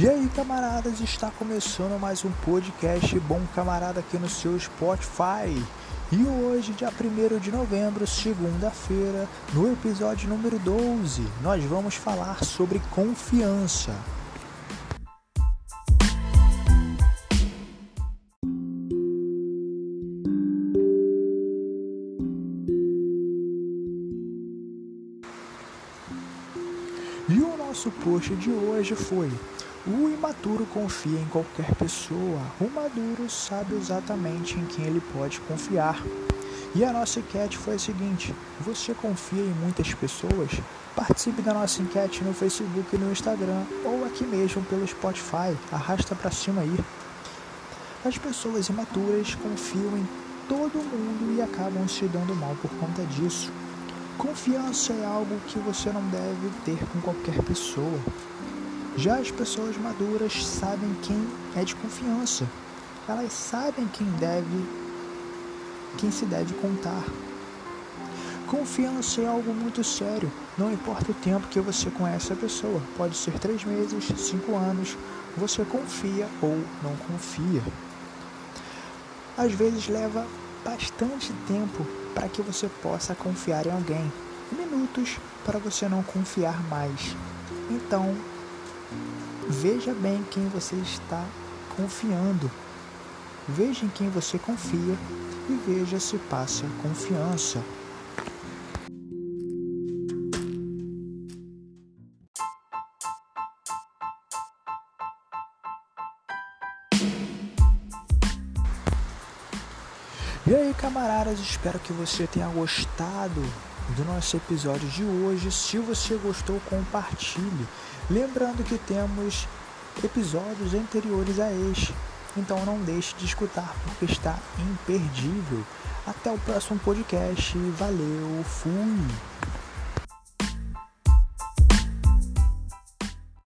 E aí, camaradas, está começando mais um podcast Bom Camarada aqui no seu Spotify. E hoje, dia 1 de novembro, segunda-feira, no episódio número 12, nós vamos falar sobre confiança. E o nosso post de hoje foi: O imaturo confia em qualquer pessoa, o maduro sabe exatamente em quem ele pode confiar. E a nossa enquete foi a seguinte: Você confia em muitas pessoas? Participe da nossa enquete no Facebook e no Instagram ou aqui mesmo pelo Spotify. Arrasta para cima aí. As pessoas imaturas confiam em todo mundo e acabam se dando mal por conta disso. Confiança é algo que você não deve ter com qualquer pessoa. Já as pessoas maduras sabem quem é de confiança. Elas sabem quem deve, quem se deve contar. Confiança é algo muito sério. Não importa o tempo que você conhece a pessoa. Pode ser três meses, cinco anos. Você confia ou não confia. Às vezes leva bastante tempo para que você possa confiar em alguém, minutos para você não confiar mais. Então, veja bem quem você está confiando. Veja em quem você confia e veja se passa confiança. E aí, camaradas, espero que você tenha gostado do nosso episódio de hoje. Se você gostou, compartilhe. Lembrando que temos episódios anteriores a este, então não deixe de escutar porque está imperdível. Até o próximo podcast. Valeu, fui!